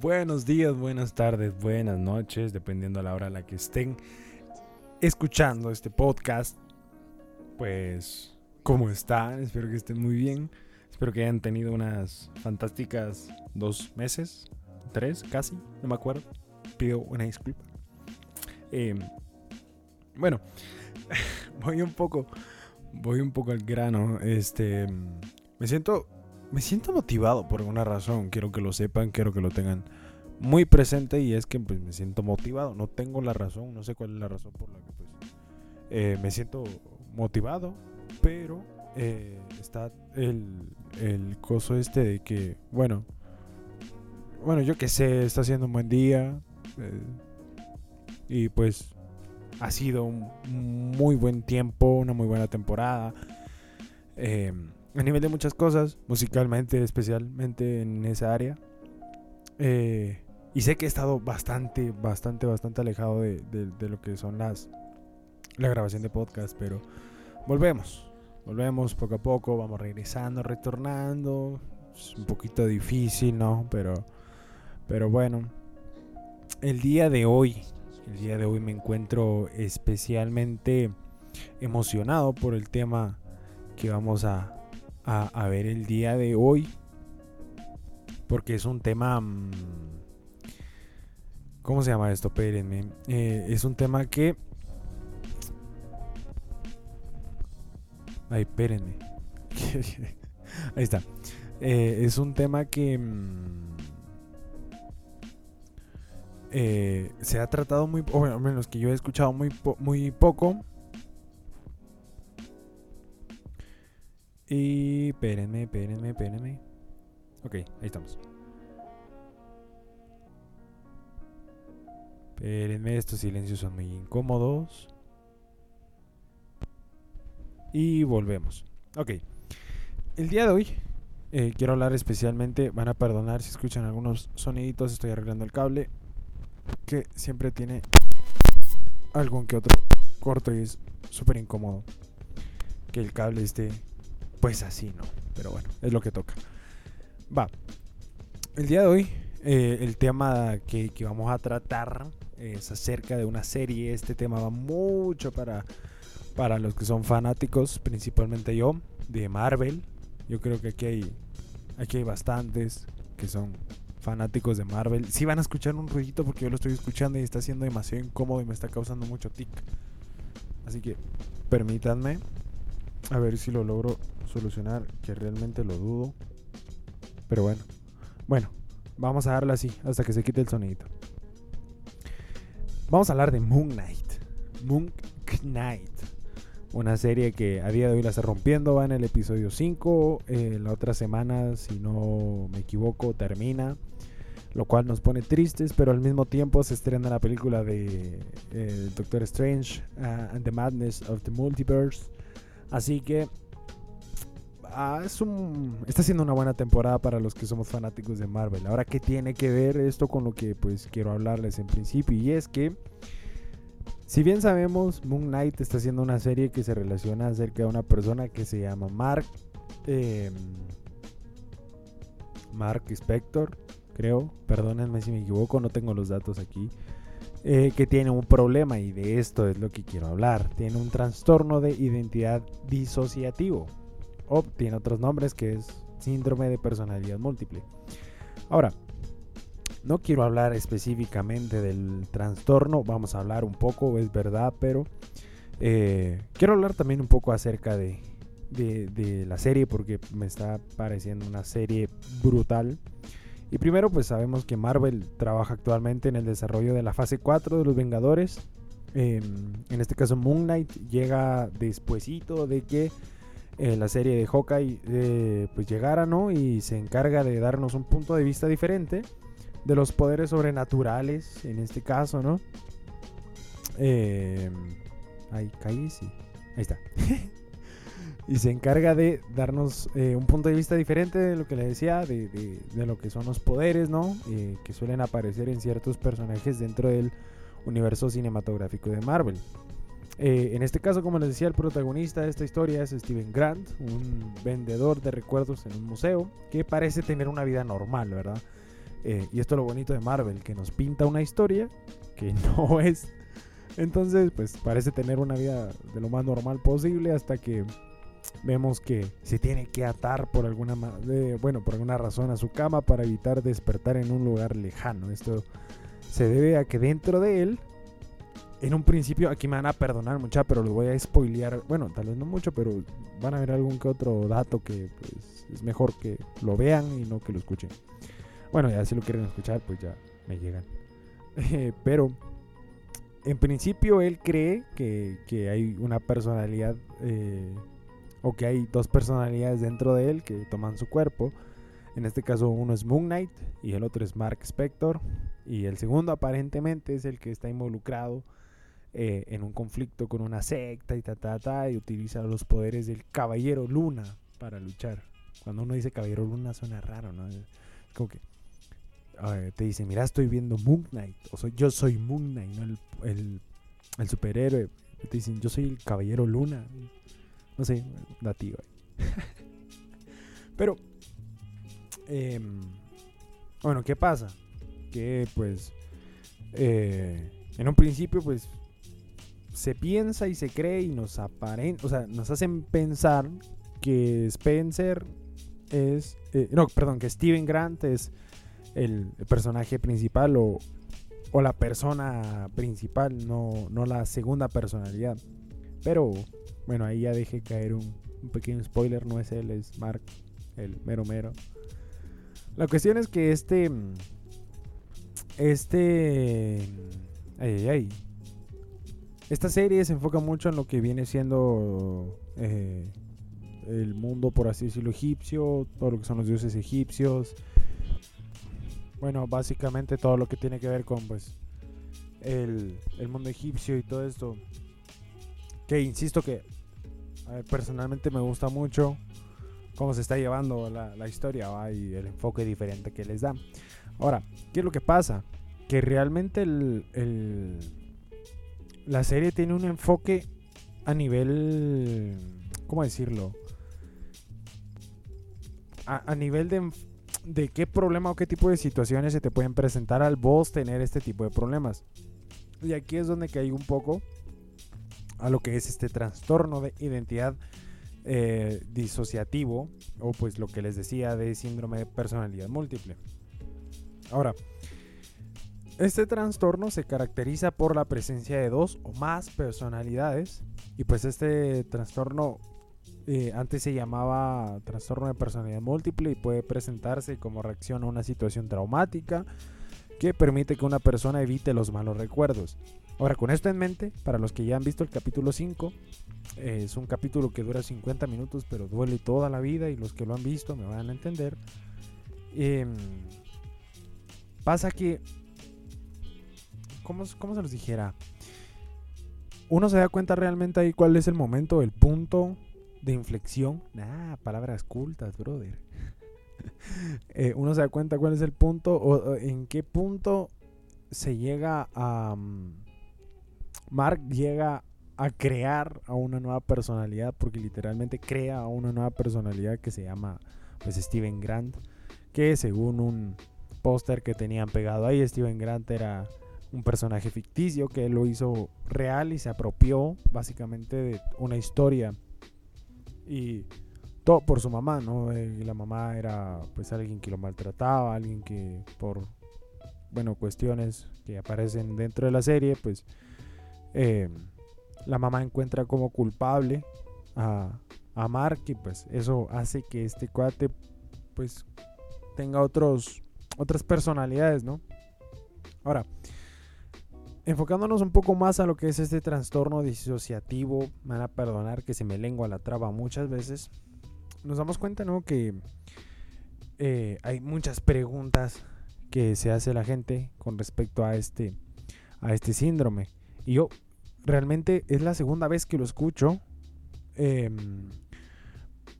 Buenos días, buenas tardes, buenas noches, dependiendo a la hora a la que estén escuchando este podcast. Pues, ¿cómo están? Espero que estén muy bien. Espero que hayan tenido unas fantásticas dos meses, tres casi, no me acuerdo. Pido una disculpa. Em, bueno, voy un poco, voy un poco al grano. Este, me siento me siento motivado por alguna razón. Quiero que lo sepan, quiero que lo tengan muy presente y es que pues, me siento motivado. No tengo la razón, no sé cuál es la razón por la que pues, eh, me siento motivado, pero eh, está el, el coso este de que, bueno, bueno, yo que sé, está siendo un buen día eh, y pues ha sido un muy buen tiempo, una muy buena temporada. Eh, a nivel de muchas cosas, musicalmente, especialmente en esa área. Eh, y sé que he estado bastante, bastante, bastante alejado de, lo que son las la grabación de podcast, pero volvemos, volvemos poco a poco, vamos regresando, retornando. Es un poquito difícil, ¿no? Pero, pero bueno, el día de hoy, el día de hoy me encuentro especialmente emocionado por el tema que vamos a, a, ver el día de hoy. Porque es un tema... Mm, ¿Cómo se llama esto? Espérenme. Eh, es un tema que... Ay, espérenme. Ahí está. Eh, es un tema que... Mm, eh, se ha tratado muy... O al menos que yo he escuchado muy, muy poco. Y espérenme, espérenme, espérenme. Ok, ahí estamos. Espérenme, estos silencios son muy incómodos. Y volvemos. Ok. El día de hoy eh, quiero hablar especialmente, van a perdonar si escuchan algunos soniditos, estoy arreglando el cable, que siempre tiene algún que otro corto y es súper incómodo que el cable esté pues así, ¿no? Pero bueno, es lo que toca. Va. El día de hoy, eh, el tema que, vamos a tratar es acerca de una serie. Este tema va mucho para, para los que son fanáticos, principalmente yo, de Marvel. Yo creo que aquí hay, aquí hay bastantes que son fanáticos de Marvel. Si van a escuchar un ruidito porque yo lo estoy escuchando y está siendo demasiado incómodo y me está causando mucho tic. Así que permítanme a ver si lo logro solucionar, que realmente lo dudo. Pero bueno. Bueno, vamos a darle así hasta que se quite el sonidito. Vamos a hablar de Moon Knight. Moon Knight. Una serie que a día de hoy la está rompiendo. Va en el episodio 5. Eh, la otra semana, si no me equivoco, termina. Lo cual nos pone tristes, pero al mismo tiempo se estrena la película de eh, Doctor Strange uh, and the Madness of the Multiverse. Así que Ah, es un, está siendo una buena temporada para los que somos fanáticos de Marvel. Ahora, ¿qué tiene que ver esto con lo que pues quiero hablarles en principio? Y es que, si bien sabemos, Moon Knight está haciendo una serie que se relaciona acerca de una persona que se llama Mark. Em, Mark Spector, creo. Perdónenme si me equivoco, no tengo los datos aquí. Eh, que tiene un problema y de esto es lo que quiero hablar. Tiene un trastorno de identidad disociativo o tiene otros nombres que es síndrome de personalidad múltiple. Ahora, no quiero hablar específicamente del trastorno, vamos a hablar un poco, es verdad, pero eh, quiero hablar también un poco acerca de, de, la serie porque me está pareciendo una serie brutal. Y primero pues sabemos que Marvel trabaja actualmente en el desarrollo de la fase 4 de los Vengadores. Em, en este caso Moon Knight llega despuesito de que eh, la serie de Hawkeye eh, pues llegara, ¿no? Y se encarga de darnos un punto de vista diferente de los poderes sobrenaturales, en este caso, ¿no? Eh, ahí, sí. Ahí está. y se encarga de darnos eh, un punto de vista diferente de lo que le decía, de, de lo que son los poderes, ¿no? que suelen aparecer en ciertos personajes dentro del universo cinematográfico de Marvel. Eh, en este caso, como les decía, el protagonista de esta historia es Steven Grant, un vendedor de recuerdos en un museo que parece tener una vida normal, ¿verdad? Eh, y esto es lo bonito de Marvel, que nos pinta una historia que no es. Entonces, pues parece tener una vida de lo más normal posible hasta que vemos que se tiene que atar por alguna bueno, por alguna razón a su cama para evitar despertar en un lugar lejano. Esto se debe a que dentro de él en un principio, aquí me van a perdonar mucha, pero les voy a spoilear. Bueno, tal vez no mucho, pero van a ver algún que otro dato que pues, es mejor que lo vean y no que lo escuchen. Bueno, ya si lo quieren escuchar, pues ya me llegan. pero en principio él cree que, hay una personalidad eh, o que hay dos personalidades dentro de él que toman su cuerpo. En este caso uno es Moon Knight y el otro es Mark Spector. Y el segundo aparentemente es el que está involucrado eh, en un conflicto con una secta y ta, ta, ta, y utiliza los poderes del Caballero Luna para luchar. Cuando uno dice Caballero Luna suena raro, ¿no? Es como que te dice, mira, estoy viendo Moon Knight, o soy, yo soy Moon Knight, no el, el, superhéroe. Te dicen, yo soy el Caballero Luna. No sé, nativo. Pero, em, bueno, ¿qué pasa? Que pues, eh, en un principio, pues, se piensa y se cree y nos aparenta, o sea, nos hacen pensar que Spencer es, eh, no, perdón, que Steven Grant es el personaje principal o, o la persona principal, no, no la segunda personalidad. Pero bueno, ahí ya dejé caer un, pequeño spoiler, no es él, es Mark, el mero mero. La cuestión es que este, este, ay, ay, ay, esta serie se enfoca mucho en lo que viene siendo eh, el mundo, por así decirlo, egipcio, todo lo que son los dioses egipcios. Bueno, básicamente todo lo que tiene que ver con pues el, mundo egipcio y todo esto. Que insisto que personalmente me gusta mucho cómo se está llevando la, historia y el enfoque diferente que les da. Ahora, ¿qué es lo que pasa? Que realmente el la serie tiene un enfoque a nivel, ¿cómo decirlo? A, nivel de, de qué problema o qué tipo de situaciones se te pueden presentar al vos tener este tipo de problemas. Y aquí es donde cae un poco a lo que es este trastorno de identidad eh, disociativo o pues lo que les decía de síndrome de personalidad múltiple. Ahora, este trastorno se caracteriza por la presencia de dos o más personalidades y pues este trastorno eh, antes se llamaba trastorno de personalidad múltiple y puede presentarse como reacción a una situación traumática que permite que una persona evite los malos recuerdos. Ahora, con esto en mente, para los que ya han visto el capítulo 5, eh, es un capítulo que dura 50 minutos, pero duele toda la vida y los que lo han visto me van a entender. Em, pasa que ¿cómo, se los dijera? Uno se da cuenta realmente ahí cuál es el momento, el punto de inflexión. Ah, palabras cultas, brother. Eh, uno se da cuenta cuál es el punto o, en qué punto se llega a... Mm, Mark llega a crear a una nueva personalidad porque literalmente crea a una nueva personalidad que se llama pues Steven Grant que según un póster que tenían pegado ahí Steven Grant era un personaje ficticio que lo hizo real y se apropió básicamente de una historia. Y todo por su mamá, ¿no? Eh, la mamá era pues alguien que lo maltrataba, alguien que por, bueno, cuestiones que aparecen dentro de la serie, pues eh, la mamá encuentra como culpable a, a Mark y pues eso hace que este cuate pues tenga otros, otras personalidades, ¿no? Ahora, Enfocándonos un poco más a lo que es este trastorno disociativo, me van a perdonar que se me lengua la traba muchas veces, nos damos cuenta ¿no? que eh, hay muchas preguntas que se hace la gente con respecto a este, a este síndrome. Y yo realmente es la segunda vez que lo escucho. Em,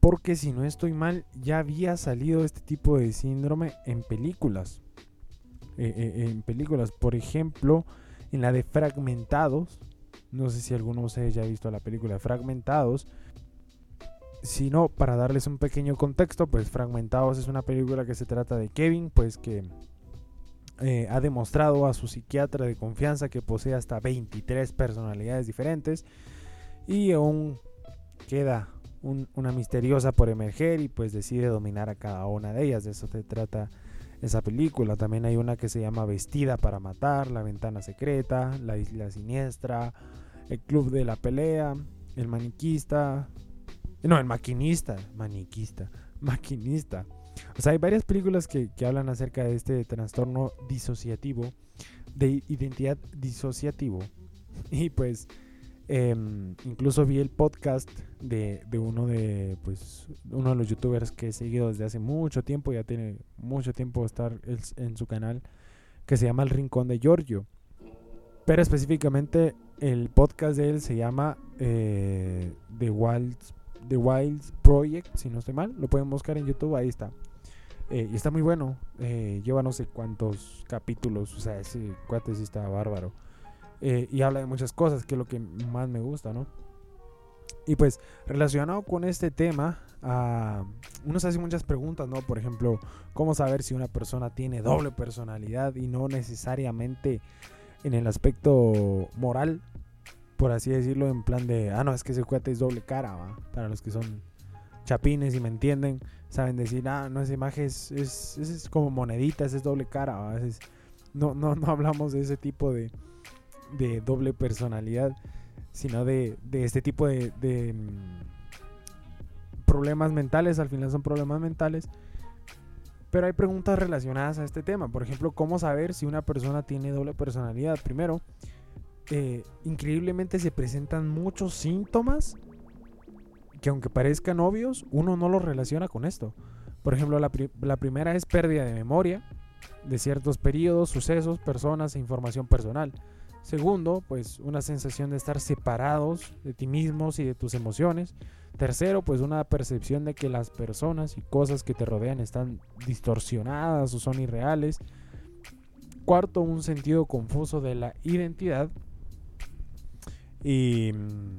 porque si no estoy mal, ya había salido este tipo de síndrome en películas. Eh, eh, en películas, por ejemplo, en la de Fragmentados. No sé si alguno de ustedes ya ha visto la película Fragmentados. Si no, para darles un pequeño contexto, pues Fragmentados es una película que se trata de Kevin, pues que eh, ha demostrado a su psiquiatra de confianza que posee hasta 23 personalidades diferentes y aún queda una misteriosa por emerger y pues decide dominar a cada una de ellas. De eso se trata esa película. También hay una que se llama Vestida para Matar, La Ventana Secreta, La Isla Siniestra, El Club de la Pelea, El Maniquista. No, El Maquinista, Maniquista, Maquinista. O sea, hay varias películas que, que hablan acerca de este trastorno disociativo, de identidad disociativo. Y pues Em, incluso vi el podcast de, uno de pues uno de los youtubers que he seguido desde hace mucho tiempo, ya tiene mucho tiempo estar en su canal, que se llama El Rincón de Giorgio. Pero específicamente el podcast de él se llama eh, The, Wilds, The Wilds Project, si no estoy mal. Lo pueden buscar en YouTube, ahí está. Eh, y está muy bueno. Eh, lleva no sé cuántos capítulos. O sea, ese cuate sí está bárbaro. Eh, y habla de muchas cosas, que es lo que más me gusta, ¿no? Y pues relacionado con este tema, uh, uno se hace muchas preguntas, ¿no? Por ejemplo, ¿cómo saber si una persona tiene doble personalidad y no necesariamente en el aspecto moral, por así decirlo, en plan de, ah, no, es que ese cuate es doble cara, ¿va? Para los que son chapines y me entienden, saben decir, ah, no, esa imagen es, es, es, como monedita, es doble cara, ¿va? no, no, no hablamos de ese tipo de de doble personalidad, sino de, este tipo de, mm, problemas mentales, al final son problemas mentales. Pero hay preguntas relacionadas a este tema. Por ejemplo, ¿cómo saber si una persona tiene doble personalidad? Primero, eh, increíblemente se presentan muchos síntomas que aunque parezcan obvios, uno no los relaciona con esto. Por ejemplo, la, la primera es pérdida de memoria de ciertos periodos, sucesos, personas e información personal. Segundo, pues una sensación de estar separados de ti mismos y de tus emociones. Tercero, pues una percepción de que las personas y cosas que te rodean están distorsionadas o son irreales. Cuarto, un sentido confuso de la identidad. Y mm,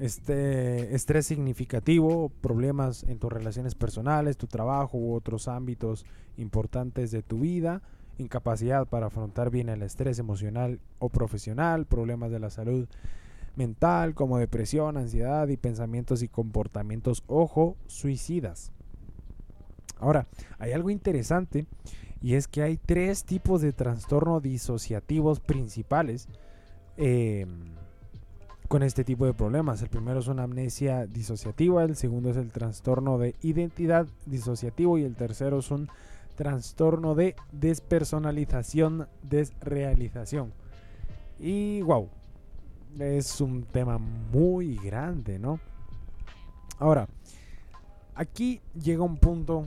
este estrés significativo, problemas en tus relaciones personales, tu trabajo u otros ámbitos importantes de tu vida incapacidad para afrontar bien el estrés emocional o profesional, problemas de la salud mental como depresión, ansiedad y pensamientos y comportamientos, ojo, suicidas. Ahora, hay algo interesante y es que hay tres tipos de trastorno disociativos principales em, con este tipo de problemas. El primero es una amnesia disociativa, el segundo es el trastorno de identidad disociativo y el tercero es un trastorno de despersonalización, desrealización. Y wow, es un tema muy grande, ¿no? Ahora, aquí llega un punto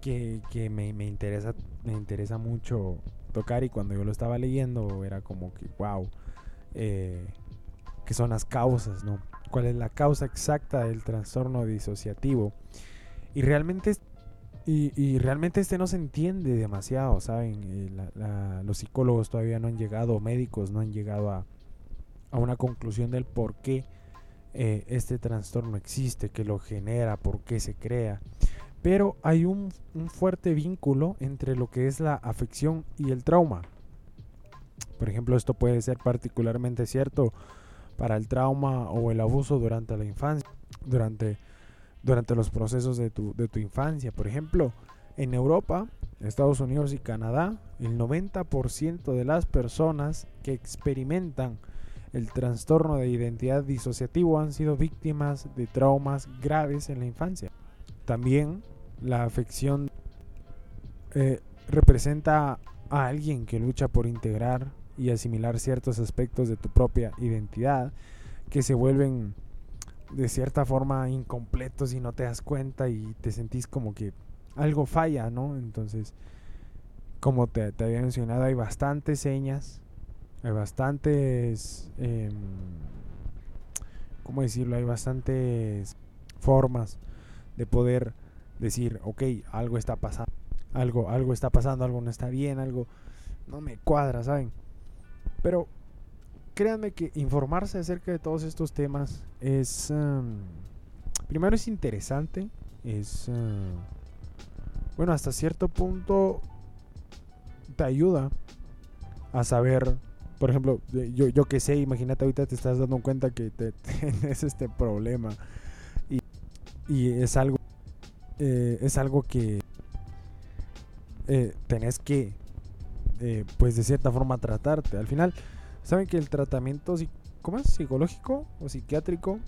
que, me, interesa, me interesa mucho tocar y cuando yo lo estaba leyendo era como que, wow, eh, que son las causas, ¿no? ¿Cuál es la causa exacta del trastorno disociativo? Y realmente y, realmente este no se entiende demasiado, ¿saben? Eh, los psicólogos todavía no han llegado, médicos no han llegado a, una conclusión del por qué eh, este trastorno existe, qué lo genera, por qué se crea. Pero hay un, un fuerte vínculo entre lo que es la afección y el trauma. Por ejemplo, esto puede ser particularmente cierto para el trauma o el abuso durante la infancia, durante durante los procesos de tu, de tu infancia. Por ejemplo, en Europa, Estados Unidos y Canadá, el 90% de las personas que experimentan el trastorno de identidad disociativo han sido víctimas de traumas graves en la infancia. También la afección eh, representa a alguien que lucha por integrar y asimilar ciertos aspectos de tu propia identidad que se vuelven de cierta forma incompleto si no te das cuenta y te sentís como que algo falla, ¿no? Entonces, como te, había mencionado, hay bastantes señas, hay bastantes, eh, ¿cómo decirlo? Hay bastantes formas de poder decir, ok, algo está pasando, algo, algo está pasando, algo no está bien, algo no me cuadra, ¿saben? Pero créanme que informarse acerca de todos estos temas es... Em, primero es interesante, es... Em, bueno, hasta cierto punto te ayuda a saber, por ejemplo, yo, yo que sé, imagínate ahorita te estás dando cuenta que te, tienes este problema y, y es algo, eh, es algo que eh, tenés que, eh, pues de cierta forma, tratarte. Al final, saben que el tratamiento ¿cómo es? psicológico o psiquiátrico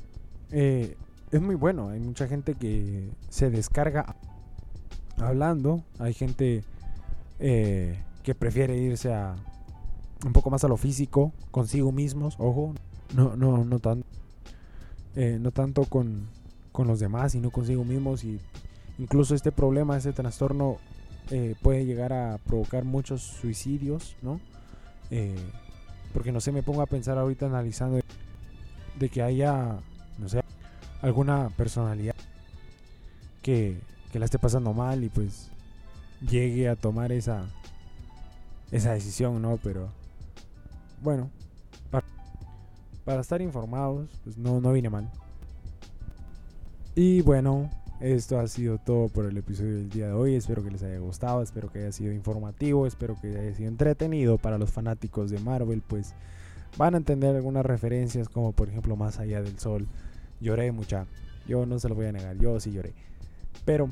eh, es muy bueno. Hay mucha gente que se descarga hablando. Hay gente que prefiere irse a un poco más a lo físico, consigo mismos, ojo, no, no, no, tan, no tanto con, con los demás, sino consigo mismos. Y incluso este problema, este trastorno eh, puede llegar a provocar muchos suicidios, ¿no? Eh, porque no sé, me pongo a pensar ahorita analizando de que haya, no sé, alguna personalidad que, que la esté pasando mal y pues llegue a tomar esa, esa decisión, ¿no? Pero bueno, para, para estar informados, pues no, no viene mal. Y bueno, esto ha sido todo por el episodio del día de hoy. Espero que les haya gustado, espero que haya sido informativo, espero que haya sido entretenido para los fanáticos de Marvel, pues van a entender algunas referencias como por ejemplo Más allá del sol. Lloré mucha, yo no se lo voy a negar, yo sí lloré. Pero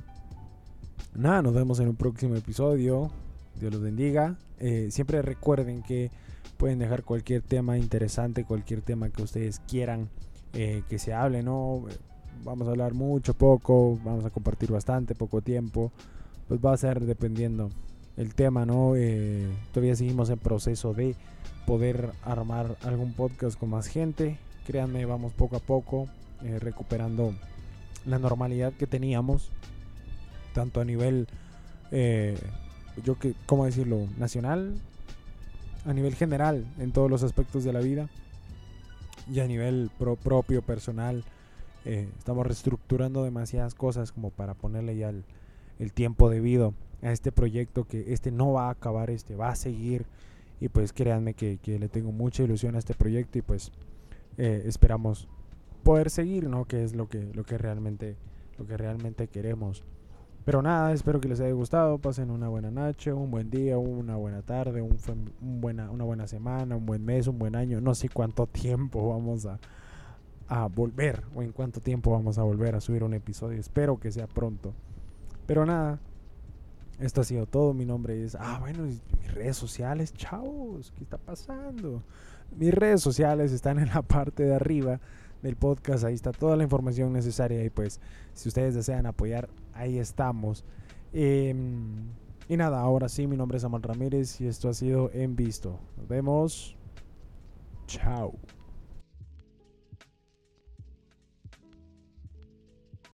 nada, nos vemos en un próximo episodio. Dios los bendiga. Eh, siempre recuerden que pueden dejar cualquier tema interesante, cualquier tema que ustedes quieran eh, que se hable, ¿no? Vamos a hablar mucho, poco, vamos a compartir bastante, poco tiempo, pues va a ser dependiendo el tema, ¿no? Eh, todavía seguimos en proceso de poder armar algún podcast con más gente. Créanme, vamos poco a poco eh, recuperando la normalidad que teníamos, tanto a nivel, eh, yo que, ¿cómo decirlo? Nacional, a nivel general, en todos los aspectos de la vida, y a nivel propio, personal eh, estamos reestructurando demasiadas cosas como para ponerle ya el, tiempo debido a este proyecto que este no va a acabar, este va a seguir y pues créanme que, le tengo mucha ilusión a este proyecto y pues eh, esperamos poder seguir, ¿no? Que es lo que, lo que realmente, lo que realmente queremos. Pero nada, espero que les haya gustado. Pasen una buena noche, un buen día, una buena tarde, un buena, una buena semana, un buen mes, un buen año. No sé cuánto tiempo vamos a, a volver o en cuánto tiempo vamos a volver a subir un episodio. Espero que sea pronto. Pero nada, esto ha sido todo. Mi nombre es. Ah, bueno, mis redes sociales, chavos, ¿qué está pasando? Mis redes sociales están en la parte de arriba del podcast. Ahí está toda la información necesaria. Y pues, si ustedes desean apoyar, ahí estamos. Em, y nada, ahora sí, mi nombre es Amal Ramírez y esto ha sido En Visto. Nos vemos. Chao.